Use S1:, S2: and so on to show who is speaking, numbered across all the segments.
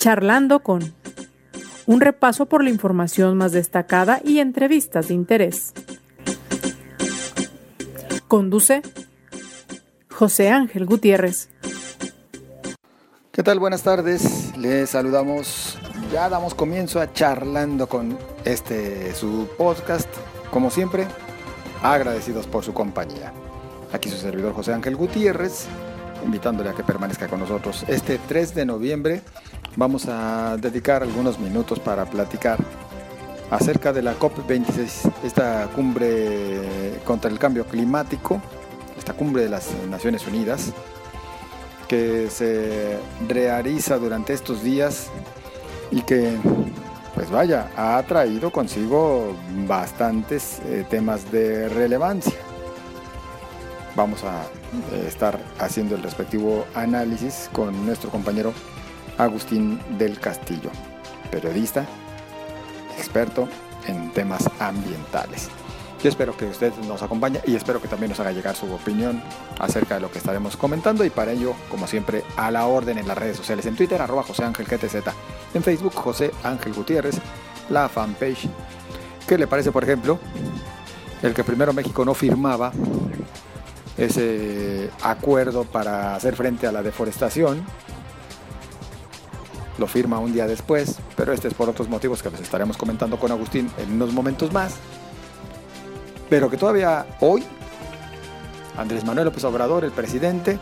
S1: Charlando con un repaso por la información más destacada y entrevistas de interés. Conduce José Ángel Gutiérrez.
S2: ¿Qué tal? Buenas tardes. Les saludamos. Ya damos comienzo a charlando con este su podcast. Como siempre, agradecidos por su compañía. Aquí su servidor José Ángel Gutiérrez, invitándole a que permanezca con nosotros este 3 de noviembre vamos a dedicar algunos minutos para platicar acerca de la COP26, esta cumbre contra el cambio climático, esta cumbre de las Naciones Unidas, que se realiza durante estos días y que, pues vaya, ha traído consigo bastantes eh, temas de relevancia. Vamos a eh, estar haciendo el respectivo análisis con nuestro compañero Agustín del Castillo, periodista, experto en temas ambientales. Yo espero que usted nos acompañe y espero que también nos haga llegar su opinión acerca de lo que estaremos comentando y para ello, como siempre, a la orden en las redes sociales, en Twitter, arroba José Ángel GTZ, en Facebook, José Ángel Gutiérrez, la fanpage. ¿Qué le parece, por ejemplo, el que primero México no firmaba ese acuerdo para hacer frente a la deforestación lo firma un día después, pero este es por otros motivos que les estaremos comentando con Agustín en unos momentos más. Pero que todavía hoy, Andrés Manuel López Obrador, el presidente,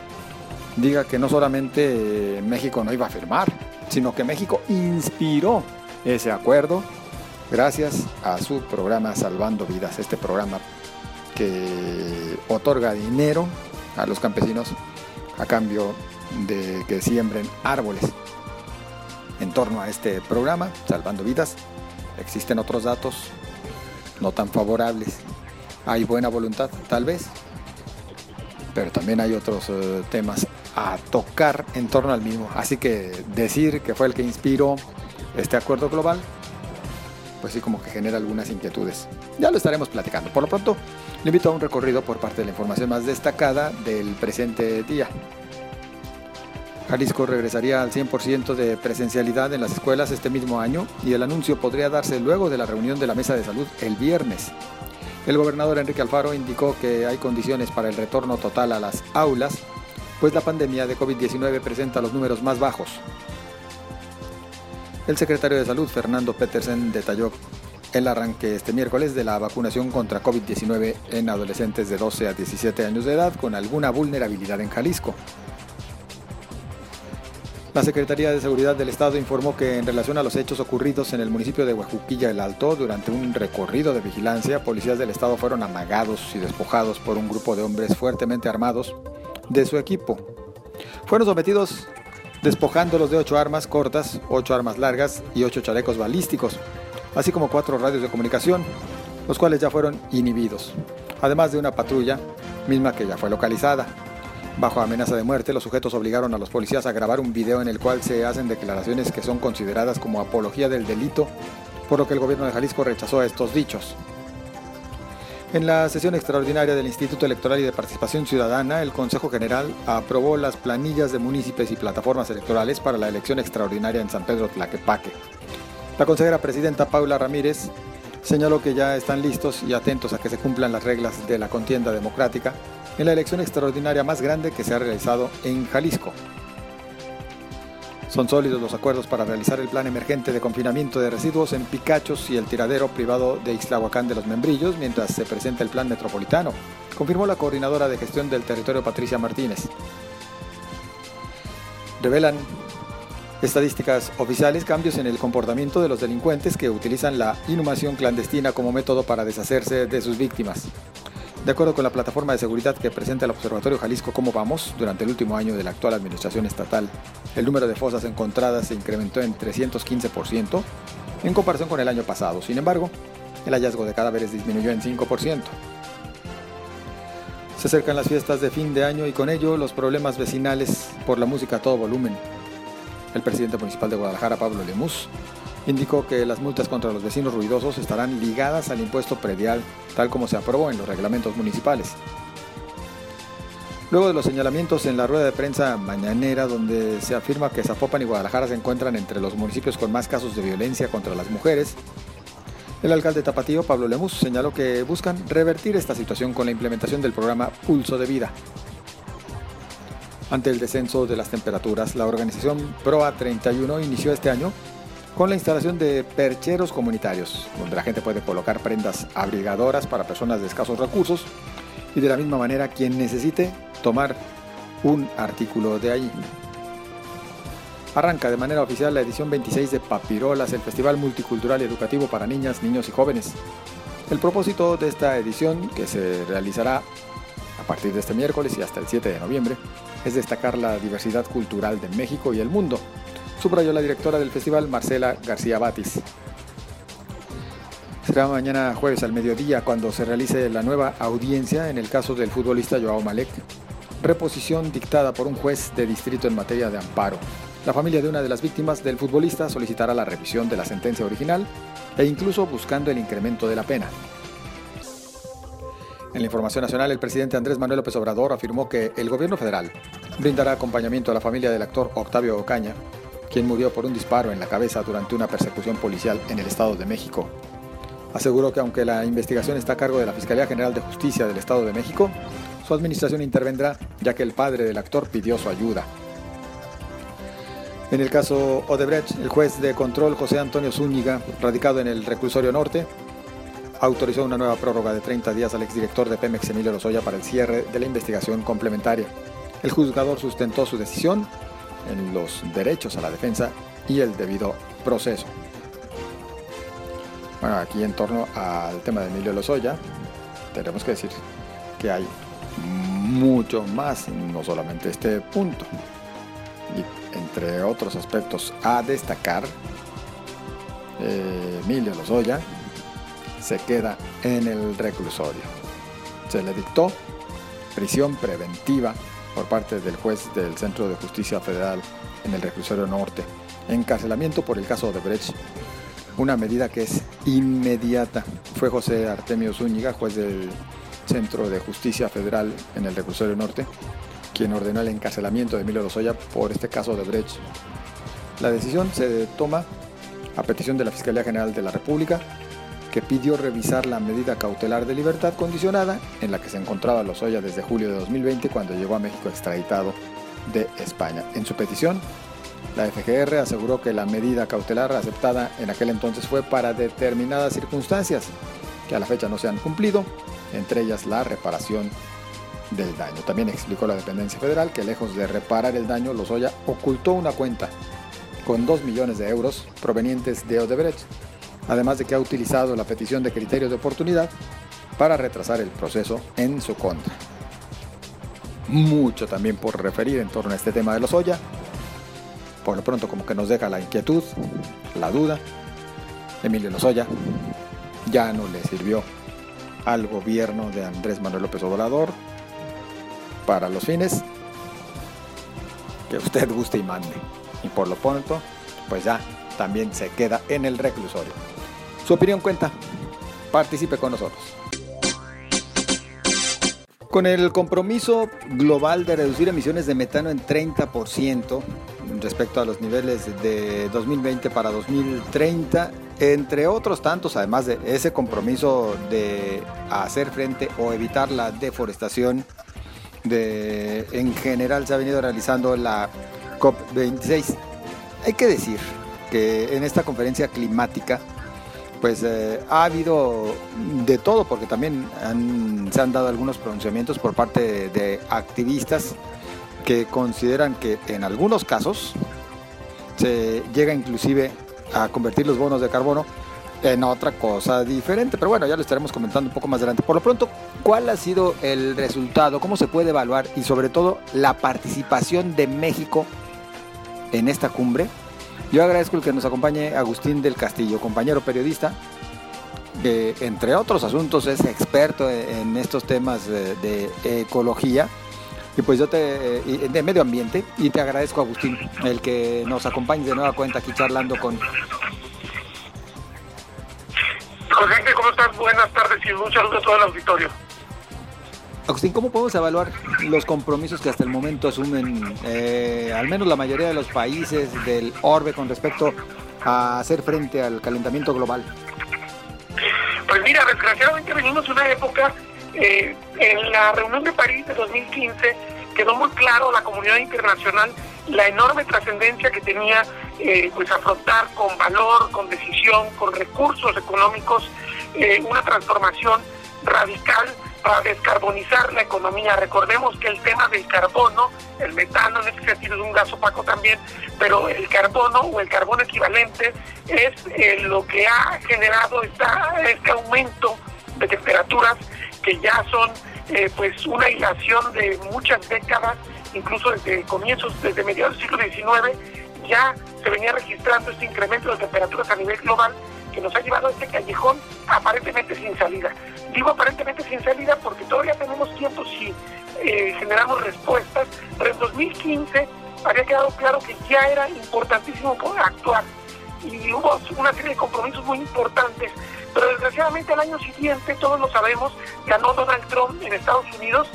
S2: diga que no solamente México no iba a firmar, sino que México inspiró ese acuerdo gracias a su programa Salvando Vidas, este programa que otorga dinero a los campesinos a cambio de que siembren árboles en torno a este programa, Salvando Vidas. Existen otros datos no tan favorables. Hay buena voluntad, tal vez, pero también hay otros eh, temas a tocar en torno al mismo. Así que decir que fue el que inspiró este acuerdo global, pues sí como que genera algunas inquietudes. Ya lo estaremos platicando. Por lo pronto, le invito a un recorrido por parte de la información más destacada del presente día. Jalisco regresaría al 100% de presencialidad en las escuelas este mismo año y el anuncio podría darse luego de la reunión de la mesa de salud el viernes. El gobernador Enrique Alfaro indicó que hay condiciones para el retorno total a las aulas, pues la pandemia de COVID-19 presenta los números más bajos. El secretario de Salud, Fernando Petersen, detalló el arranque este miércoles de la vacunación contra COVID-19 en adolescentes de 12 a 17 años de edad con alguna vulnerabilidad en Jalisco. La Secretaría de Seguridad del Estado informó que en relación a los hechos ocurridos en el municipio de Huajuquilla el Alto, durante un recorrido de vigilancia, policías del Estado fueron amagados y despojados por un grupo de hombres fuertemente armados de su equipo. Fueron sometidos despojándolos de ocho armas cortas, ocho armas largas y ocho chalecos balísticos, así como cuatro radios de comunicación, los cuales ya fueron inhibidos, además de una patrulla misma que ya fue localizada. Bajo amenaza de muerte, los sujetos obligaron a los policías a grabar un video en el cual se hacen declaraciones que son consideradas como apología del delito, por lo que el gobierno de Jalisco rechazó estos dichos. En la sesión extraordinaria del Instituto Electoral y de Participación Ciudadana, el Consejo General aprobó las planillas de municipios y plataformas electorales para la elección extraordinaria en San Pedro Tlaquepaque. La consejera presidenta Paula Ramírez señaló que ya están listos y atentos a que se cumplan las reglas de la contienda democrática en la elección extraordinaria más grande que se ha realizado en Jalisco. Son sólidos los acuerdos para realizar el plan emergente de confinamiento de residuos en Picachos y el tiradero privado de Ixtlahuacán de los Membrillos mientras se presenta el plan metropolitano, confirmó la coordinadora de gestión del territorio Patricia Martínez. Revelan estadísticas oficiales cambios en el comportamiento de los delincuentes que utilizan la inhumación clandestina como método para deshacerse de sus víctimas. De acuerdo con la plataforma de seguridad que presenta el Observatorio Jalisco Cómo Vamos, durante el último año de la actual administración estatal, el número de fosas encontradas se incrementó en 315% en comparación con el año pasado. Sin embargo, el hallazgo de cadáveres disminuyó en 5%. Se acercan las fiestas de fin de año y con ello los problemas vecinales por la música a todo volumen. El presidente municipal de Guadalajara, Pablo Lemus, indicó que las multas contra los vecinos ruidosos estarán ligadas al impuesto predial, tal como se aprobó en los reglamentos municipales. Luego de los señalamientos en la rueda de prensa mañanera donde se afirma que Zapopan y Guadalajara se encuentran entre los municipios con más casos de violencia contra las mujeres, el alcalde Tapatío, Pablo Lemus, señaló que buscan revertir esta situación con la implementación del programa Pulso de Vida. Ante el descenso de las temperaturas, la organización PROA 31 inició este año con la instalación de percheros comunitarios, donde la gente puede colocar prendas abrigadoras para personas de escasos recursos y de la misma manera quien necesite tomar un artículo de allí. Arranca de manera oficial la edición 26 de Papirolas, el festival multicultural educativo para niñas, niños y jóvenes. El propósito de esta edición, que se realizará a partir de este miércoles y hasta el 7 de noviembre, es destacar la diversidad cultural de México y el mundo, subrayó la directora del festival, Marcela García Batis. Será mañana jueves al mediodía cuando se realice la nueva audiencia en el caso del futbolista Joao Malek, reposición dictada por un juez de distrito en materia de amparo. La familia de una de las víctimas del futbolista solicitará la revisión de la sentencia original e incluso buscando el incremento de la pena. En la información nacional, el presidente Andrés Manuel López Obrador afirmó que el gobierno federal brindará acompañamiento a la familia del actor Octavio Ocaña, quien murió por un disparo en la cabeza durante una persecución policial en el Estado de México. Aseguró que aunque la investigación está a cargo de la Fiscalía General de Justicia del Estado de México, su administración intervendrá ya que el padre del actor pidió su ayuda. En el caso Odebrecht, el juez de control José Antonio Zúñiga, radicado en el reclusorio norte, autorizó una nueva prórroga de 30 días al exdirector de Pemex Emilio Lozoya para el cierre de la investigación complementaria. El juzgador sustentó su decisión en los derechos a la defensa y el debido proceso. Bueno, aquí en torno al tema de Emilio Lozoya, tenemos que decir que hay mucho más, no solamente este punto. Y entre otros aspectos a destacar, eh, Emilio Lozoya se queda en el reclusorio. Se le dictó prisión preventiva por parte del juez del Centro de Justicia Federal en el reclusorio norte. Encarcelamiento por el caso de Brecht una medida que es inmediata. Fue José Artemio Zúñiga, juez del Centro de Justicia Federal en el Reclusorio Norte, quien ordenó el encarcelamiento de Emilio Lozoya por este caso de Brecht. La decisión se toma a petición de la Fiscalía General de la República, que pidió revisar la medida cautelar de libertad condicionada en la que se encontraba Lozoya desde julio de 2020 cuando llegó a México extraditado de España. En su petición, la FGR aseguró que la medida cautelar aceptada en aquel entonces fue para determinadas circunstancias que a la fecha no se han cumplido, entre ellas la reparación del daño. También explicó la dependencia federal que lejos de reparar el daño, Lozoya ocultó una cuenta con 2 millones de euros provenientes de Odebrecht, además de que ha utilizado la petición de criterios de oportunidad para retrasar el proceso en su contra. Mucho también por referir en torno a este tema de Lozoya, por lo pronto como que nos deja la inquietud, la duda. Emilio Lozoya ya no le sirvió al gobierno de Andrés Manuel López Obrador para los fines que usted guste y mande. Y por lo pronto, pues ya también se queda en el reclusorio. Su opinión cuenta. Participe con nosotros. Con el compromiso global de reducir emisiones de metano en 30%, respecto a los niveles de 2020 para 2030, entre otros tantos, además de ese compromiso de hacer frente o evitar la deforestación, de, en general se ha venido realizando la COP26. Hay que decir que en esta conferencia climática, pues eh, ha habido de todo, porque también se han dado algunos pronunciamientos por parte de activistas que consideran que en algunos casos se llega inclusive a convertir los bonos de carbono en otra cosa diferente. Pero bueno, ya lo estaremos comentando un poco más adelante. Por lo pronto, ¿cuál ha sido el resultado? ¿Cómo se puede evaluar? Y sobre todo, la participación de México en esta cumbre. Yo agradezco el que nos acompañe Agustín del Castillo, compañero periodista, que entre otros asuntos es experto en estos temas de ecología y pues yo te, eh, de medio ambiente, y te agradezco Agustín, el que nos acompañe de nueva cuenta aquí charlando con...
S3: José, ¿cómo estás? Buenas tardes y un saludo a todo el auditorio.
S2: Agustín, ¿cómo podemos evaluar los compromisos que hasta el momento asumen eh, al menos la mayoría de los países del orbe con respecto a hacer frente al calentamiento global?
S3: Pues mira, desgraciadamente venimos de una época, eh, en la reunión de París de 2015 quedó muy claro la comunidad internacional la enorme trascendencia que tenía eh, pues afrontar con valor, con decisión, con recursos económicos, eh, una transformación radical para descarbonizar la economía. Recordemos que el tema del carbono, el metano en este sentido es un gas opaco también, pero el carbono o el carbono equivalente es eh, lo que ha generado esta, este aumento de temperaturas que ya son eh, pues una hilación de muchas décadas, incluso desde comienzos, desde mediados del siglo XIX, ya se venía registrando este incremento de temperaturas a nivel global que nos ha llevado a este callejón aparentemente sin salida. Digo aparentemente sin salida porque todavía tenemos tiempo si eh, generamos respuestas, pero en 2015 había quedado claro que ya era importantísimo actuar y hubo una serie de compromisos muy importantes, pero desgraciadamente al año siguiente, todos lo sabemos, ganó Donald Trump en Estados Unidos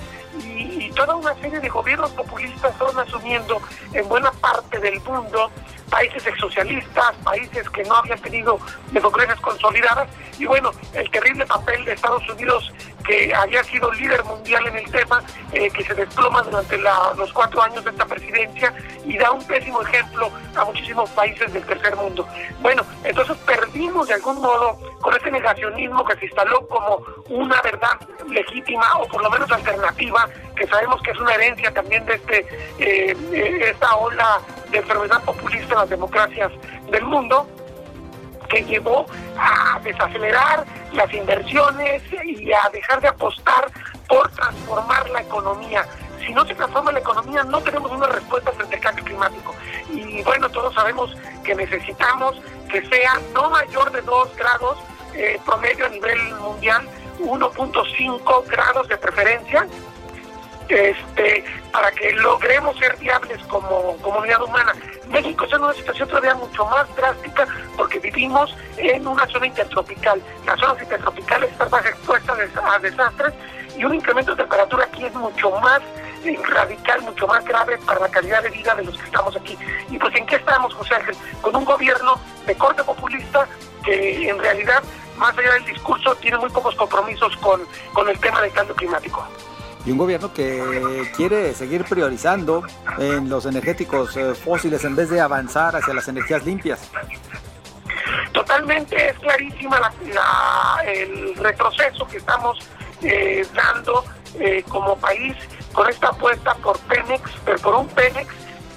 S3: y, y toda una serie de gobiernos populistas fueron asumiendo en buena parte del mundo países exsocialistas, países que no habían tenido democracias consolidadas, y bueno, el terrible papel de Estados Unidos, que había sido líder mundial en el tema, eh, que se desploma durante los cuatro años de esta presidencia y da un pésimo ejemplo a muchísimos países del tercer mundo. Bueno, entonces perdimos de algún modo con ese negacionismo que se instaló como una verdad legítima o por lo menos alternativa, que sabemos que es una herencia también de este eh, eh, esta ola de enfermedad populista en las democracias del mundo, que llevó a desacelerar las inversiones y a dejar de apostar por transformar la economía. Si no se transforma la economía, no tenemos una respuesta frente al cambio climático. Y bueno, todos sabemos que necesitamos que sea no mayor de 2 grados eh, promedio a nivel mundial, 1.5 grados de preferencia, este, para que logremos ser viables como comunidad humana. México está en una situación todavía mucho más drástica porque vivimos en una zona intertropical. Las zonas intertropicales están más expuestas a desastres y un incremento de temperatura aquí es mucho más radical, mucho más grave para la calidad de vida de los que estamos aquí. Y pues en qué estamos, José Ángel, con un gobierno de corte populista que en realidad, más allá del discurso, tiene muy pocos compromisos con, con el tema del cambio climático
S2: y un gobierno que quiere seguir priorizando en los energéticos eh, fósiles en vez de avanzar hacia las energías limpias.
S3: Totalmente es clarísima el retroceso que estamos eh, dando eh, como país con esta apuesta por Pemex, pero por un Pemex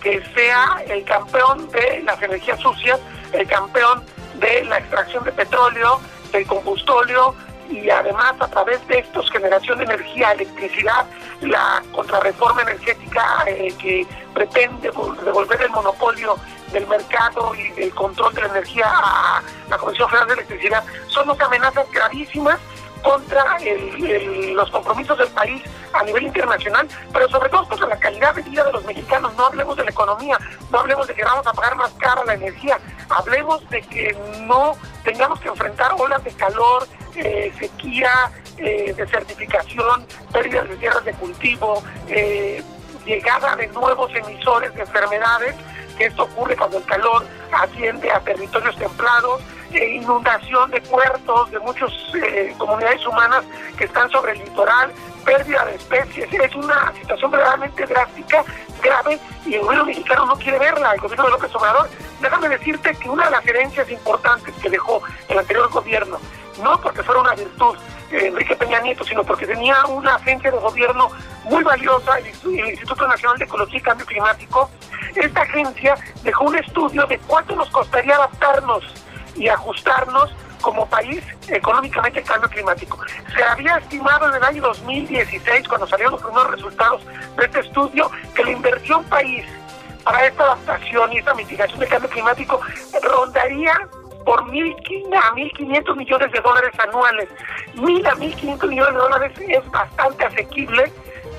S3: que sea el campeón de las energías sucias, el campeón de la extracción de petróleo, del combustóleo, y además a través de estos generación de energía, electricidad, la contrarreforma energética eh, que pretende devolver el monopolio del mercado y del control de la energía a la Comisión Federal de Electricidad, son dos amenazas gravísimas contra los compromisos del país a nivel internacional, pero sobre todo contra la calidad de vida de los mexicanos. No hablemos de la economía, no hablemos de que vamos a pagar más cara la energía, hablemos de que no tengamos que enfrentar olas de calor, eh, sequía, eh, desertificación, pérdidas de tierras de cultivo, eh, llegada de nuevos emisores de enfermedades, que esto ocurre cuando el calor asciende a territorios templados, e inundación de puertos, de muchas comunidades humanas que están sobre el litoral, pérdida de especies. Es una situación verdaderamente drástica, grave, y el gobierno mexicano no quiere verla, el gobierno de López Obrador. Déjame decirte que una de las herencias importantes que dejó el anterior gobierno no porque fuera una virtud Enrique Peña Nieto, sino porque tenía una agencia de gobierno muy valiosa, el, Instituto Nacional de Ecología y Cambio Climático. Esta agencia dejó un estudio de cuánto nos costaría adaptarnos y ajustarnos como país económicamente al cambio climático. Se había estimado en el año 2016, cuando salieron los primeros resultados de este estudio, que la inversión país para esta adaptación y esta mitigación del cambio climático rondaría por mil a 1.500 millones de dólares anuales. Mil a 1.500 millones de dólares es bastante asequible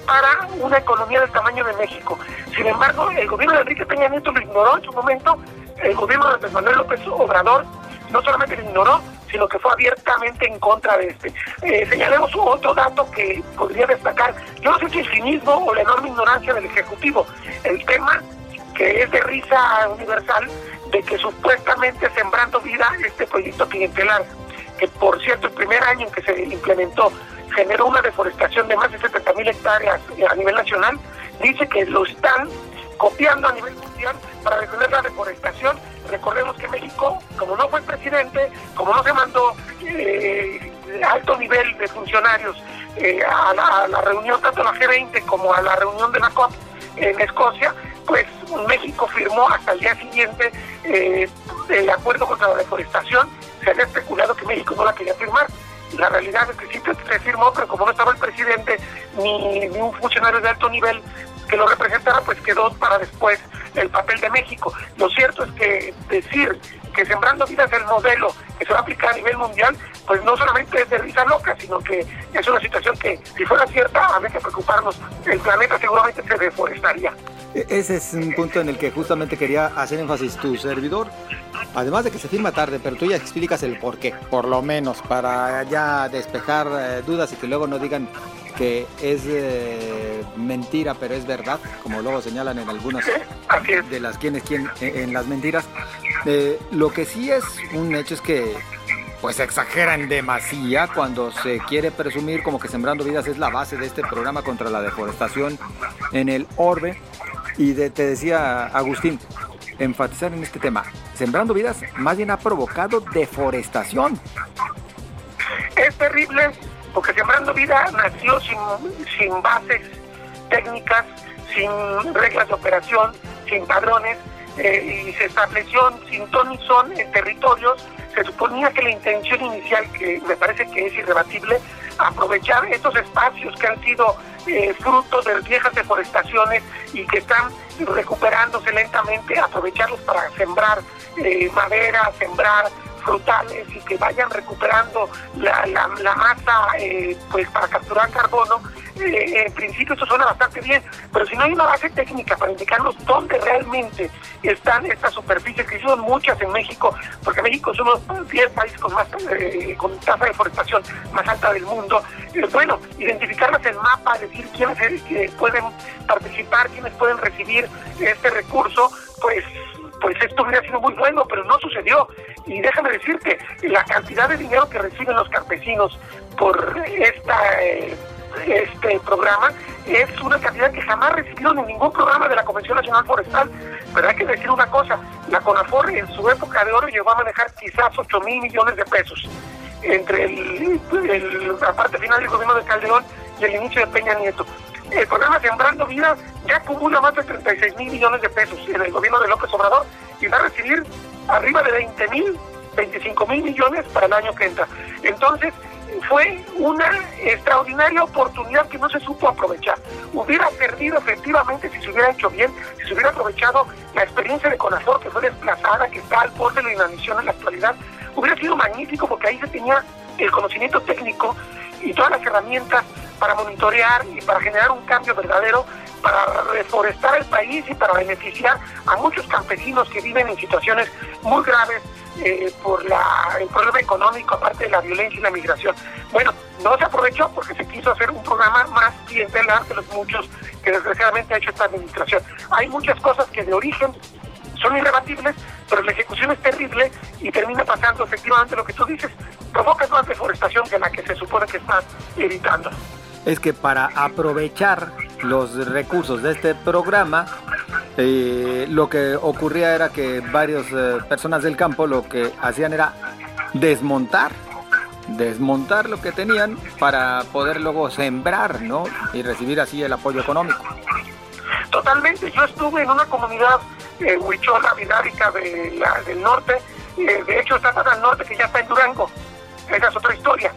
S3: para una economía del tamaño de México. Sin embargo, el gobierno de Enrique Peña Nieto lo ignoró en su momento, el gobierno de Manuel López Obrador no solamente lo ignoró, sino que fue abiertamente en contra de este. Eh, señalemos otro dato que podría destacar, yo no sé si el cinismo o la enorme ignorancia del Ejecutivo, el tema que es de risa universal de que supuestamente Sembrando Vida, este proyecto clientelar, que por cierto el primer año en que se implementó generó una deforestación de más de 70 mil hectáreas a nivel nacional, dice que lo están copiando a nivel mundial para detener la deforestación. Recordemos que México, como no fue presidente, como no se mandó eh, alto nivel de funcionarios eh, a, la, reunión, tanto la G20 como a la reunión de la COP en Escocia, pues México firmó hasta el día siguiente eh, el acuerdo contra la deforestación. Se había especulado que México no la quería firmar. La realidad es que sí se firmó, pero como no estaba el presidente ni, ni un funcionario de alto nivel que lo representara, pues quedó para después el papel de México. Lo cierto es que decir que Sembrando Vida es el modelo que se va a aplicar a nivel mundial, pues no solamente es de risa loca, sino que es una situación que, si fuera cierta, habría que preocuparnos. El planeta seguramente se deforestaría.
S2: Ese es un punto en el que justamente quería hacer énfasis tu servidor. Además de que se firma tarde, pero tú ya explicas el por qué, por lo menos, para ya despejar eh, dudas y que luego no digan que es eh, mentira, pero es verdad, como luego señalan en algunas de las quienes quien, en las mentiras. Eh, lo que sí es un hecho es que pues exageran demasiado cuando se quiere presumir como que Sembrando Vidas es la base de este programa contra la deforestación en el orbe. Y te decía Agustín, enfatizar en este tema, Sembrando Vidas más bien ha provocado deforestación.
S3: Es terrible porque Sembrando Vida nació sin, sin bases técnicas, sin reglas de operación, sin padrones, eh, y se estableció sin ton y son en territorios. Se suponía que la intención inicial, que me parece que es irrebatible, aprovechar estos espacios que han sido eh, fruto de viejas deforestaciones y que están recuperándose lentamente, aprovecharlos para sembrar eh, madera, sembrar frutales y que vayan recuperando la, masa eh, pues para capturar carbono, eh, en principio esto suena bastante bien, pero si no hay una base técnica para indicarnos dónde realmente están estas superficies, que son muchas en México, porque México es uno de los 10 países con más eh, con tasa de deforestación más alta del mundo, bueno, identificarlas en mapa, decir quiénes pueden participar, quiénes pueden recibir este recurso, pues pues esto hubiera sido muy bueno, pero no sucedió. Y déjame decirte, la cantidad de dinero que reciben los campesinos por esta, eh, este programa es una cantidad que jamás recibieron en ningún programa de la Convención Nacional Forestal. Pero hay que decir una cosa, la CONAFOR en su época de oro llegó a manejar quizás 8 mil millones de pesos entre el, la parte final del gobierno de Calderón y el inicio de Peña Nieto el programa Sembrando Vida ya acumula más de 36 mil millones de pesos en el gobierno de López Obrador y va a recibir arriba de 20 mil, 25 mil millones para el año que entra. Entonces, fue una extraordinaria oportunidad que no se supo aprovechar. Hubiera perdido efectivamente si se hubiera hecho bien, si se hubiera aprovechado la experiencia de Conafor que fue desplazada, que está al borde de la inanición en la actualidad. Hubiera sido magnífico porque ahí se tenía el conocimiento técnico y todas las herramientas para monitorear y para generar un cambio verdadero, para reforestar el país y para beneficiar a muchos campesinos que viven en situaciones muy graves eh, por la, el problema económico, aparte de la violencia y la migración. Bueno, no se aprovechó porque se quiso hacer un programa más clientelar que los muchos que desgraciadamente ha hecho esta administración. Hay muchas cosas que de origen son irrebatibles, pero la ejecución es terrible y termina pasando efectivamente lo que tú dices, provoca más deforestación que la que se supone que está evitando
S2: es que para aprovechar los recursos de este programa, eh, lo que ocurría era que varias eh, personas del campo lo que hacían era desmontar, desmontar lo que tenían para poder luego sembrar, ¿no? Y recibir así el apoyo económico.
S3: Totalmente, yo estuve en una comunidad eh, huichola, vidárica de del norte, eh, de hecho está tan al norte que ya está en Durango, esa es otra historia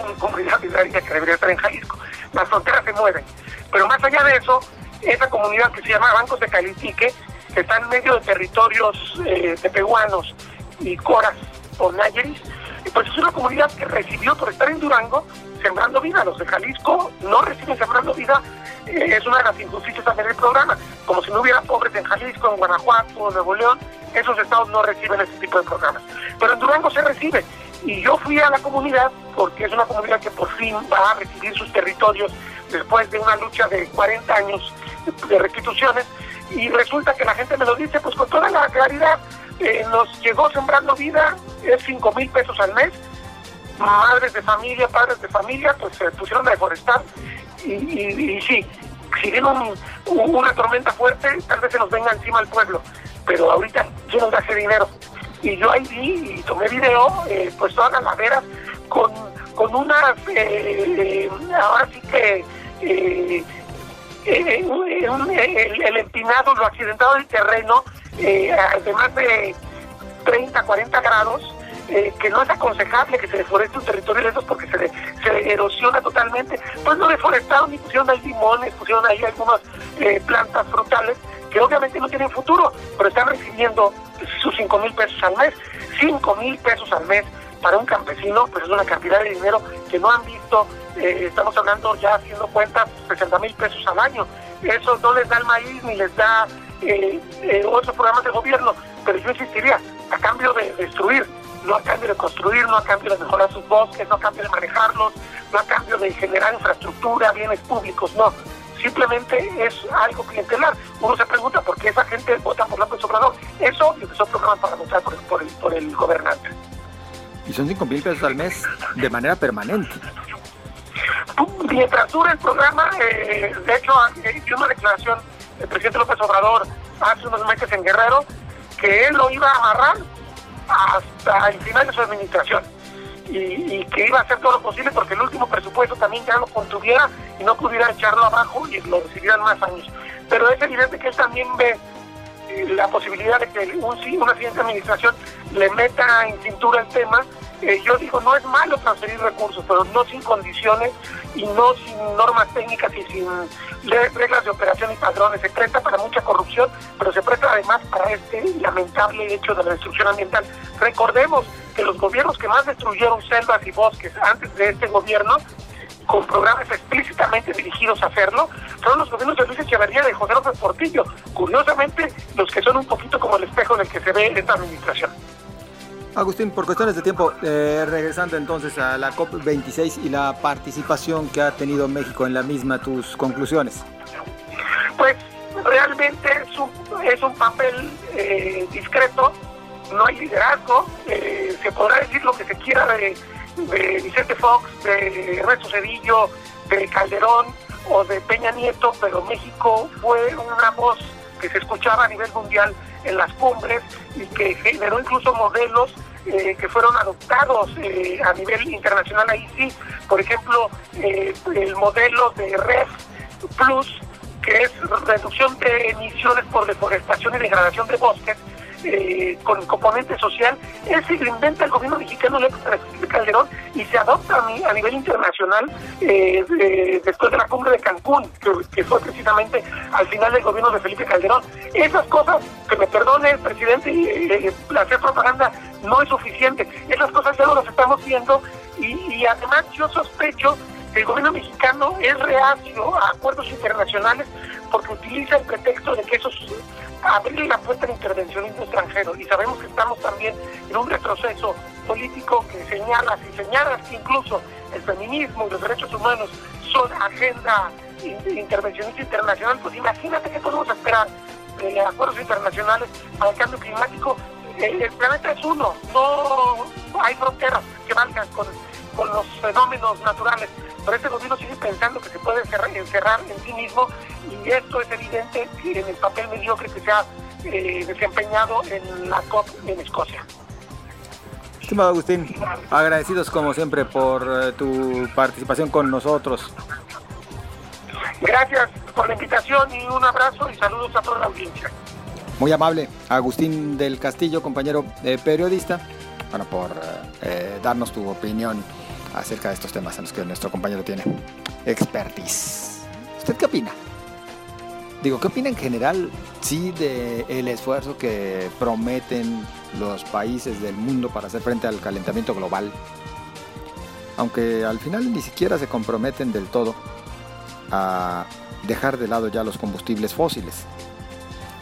S3: una comunidad islámica que debería estar en Jalisco. Las fronteras se mueven. Pero más allá de eso, esa comunidad que se llama Bancos de Calitique, que está en medio de territorios eh, y coras o nayeris, pues es una comunidad que recibió por estar en Durango sembrando vida. Los de Jalisco no reciben sembrando vida, eh, es una de las injusticias también del programa. Como si no hubiera pobres en Jalisco, en Guanajuato, en Nuevo León, esos estados no reciben ese tipo de programas. Pero en Durango se recibe. Y yo fui a la comunidad, porque es una comunidad que por fin va a recibir sus territorios después de una lucha de 40 años de restituciones, y resulta que la gente me lo dice pues con toda la claridad, eh, nos llegó sembrando vida, es 5 mil pesos al mes, madres de familia, padres de familia, pues se pusieron a deforestar, y, y, sí, si viene una tormenta fuerte, tal vez se nos venga encima el pueblo, pero ahorita yo no ese dinero. Y yo ahí vi y tomé video, eh, pues todas las laderas con, con unas, eh, eh, ahora sí que el, empinado, lo accidentado del terreno, de más de 30, 40 grados, que no es aconsejable que se deforeste un territorio de esos porque se, se erosiona totalmente. Pues no deforestaron ni pusieron ahí limones, pusieron ahí algunas plantas frutales que obviamente no tienen futuro, pero están recibiendo sus 5 mil pesos al mes. 5 mil pesos al mes para un campesino, pues es una cantidad de dinero que no han visto, eh, estamos hablando ya haciendo cuentas, 60 mil pesos al año. Eso no les da el maíz ni les da eh, eh, otros programas de gobierno, pero yo insistiría, a cambio de destruir, no a cambio de construir, no a cambio de mejorar sus bosques, no a cambio de manejarlos, no a cambio de generar infraestructura, bienes públicos, no simplemente es algo clientelar. Uno se pregunta por qué esa gente vota por López Obrador. Eso son programas para votar por, el, por el gobernante.
S2: Y son 5 mil pesos al mes de manera permanente.
S3: Mientras dura el programa, eh, de hecho, hizo una declaración el presidente López Obrador hace unos meses en Guerrero que él lo iba a amarrar hasta el final de su administración y, que iba a hacer todo lo posible porque el último presupuesto también ya lo contuviera y no pudiera echarlo abajo y lo recibieran más años. Pero es evidente que él también ve eh, la posibilidad de que un, una siguiente administración le meta en cintura el tema. Eh, yo digo, no es malo transferir recursos, pero no sin condiciones y no sin normas técnicas y sin reglas de operación y padrones. Se presta para mucha corrupción, pero se presta además para este lamentable hecho de la destrucción ambiental. Recordemos que los gobiernos que más destruyeron selvas y bosques antes de este gobierno, con programas explícitamente dirigidos a hacerlo, son los gobiernos de Luis Echeverría y de José López Portillo. Curiosamente, los que son un poquito como el espejo en el que se ve esta administración.
S2: Agustín, por cuestiones de tiempo, eh, regresando entonces a la COP26 y la participación que ha tenido México en la misma, tus conclusiones.
S3: Pues realmente es un, papel eh, discreto, no hay liderazgo, eh, se podrá decir lo que se quiera de, Vicente Fox, de Ernesto Cedillo, de Calderón o de Peña Nieto, pero México fue una voz que se escuchaba a nivel mundial en las cumbres y que generó incluso modelos eh, que fueron adoptados eh, a nivel internacional. Ahí sí, por ejemplo, el modelo de REF Plus, que es reducción de emisiones por deforestación y degradación de bosques, eh, con componente social, ese lo inventa el gobierno mexicano de Calderón y se adopta a, nivel internacional eh, después de la cumbre de Cancún, que, fue precisamente al final del gobierno de Felipe Calderón. Esas cosas, que me perdone el presidente, eh, hacer propaganda no es suficiente. Esas cosas ya no las estamos viendo y, y además yo sospecho que el gobierno mexicano es reacio a acuerdos internacionales porque utiliza el pretexto de que esos abrir la puerta de intervencionismo extranjero y sabemos que estamos también en un retroceso político que señala, si señalas que incluso el feminismo y los derechos humanos son agenda intervencionista internacional, pues imagínate que podemos esperar de acuerdos internacionales para el cambio climático. El, planeta es uno, no hay fronteras con, con los fenómenos naturales, pero este gobierno sigue pensando que se puede encerrar en sí mismo y esto es evidente en el papel mediocre que se ha eh, desempeñado en la COP en Escocia.
S2: Estimado Agustín, agradecidos como siempre por eh, tu participación con nosotros.
S3: Gracias por la invitación y un abrazo y saludos a toda la audiencia.
S2: Muy amable, Agustín del Castillo, compañero eh, periodista, bueno, por darnos tu opinión acerca de estos temas en los que nuestro compañero tiene expertise. ¿Usted qué opina? Digo, ¿qué opina en general, sí, del el esfuerzo que prometen los países del mundo para hacer frente al calentamiento global? Aunque al final ni siquiera se comprometen del todo a dejar de lado ya los combustibles fósiles.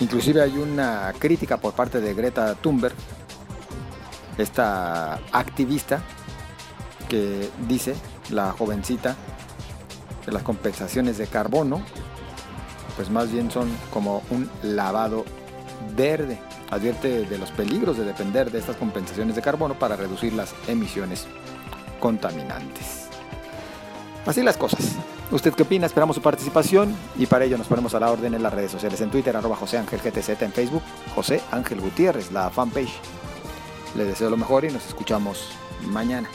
S2: Inclusive hay una crítica por parte de Greta Thunberg, esta activista, que dice, la jovencita, que las compensaciones de carbono, pues más bien son como un lavado verde. Advierte de los peligros de depender de estas compensaciones de carbono para reducir las emisiones contaminantes. Así las cosas. ¿Usted qué opina? Esperamos su participación y para ello nos ponemos a la orden en las redes sociales. En Twitter, arroba José Ángel GTZ, en Facebook, José Ángel Gutiérrez, la fanpage. Le deseo lo mejor y nos escuchamos mañana.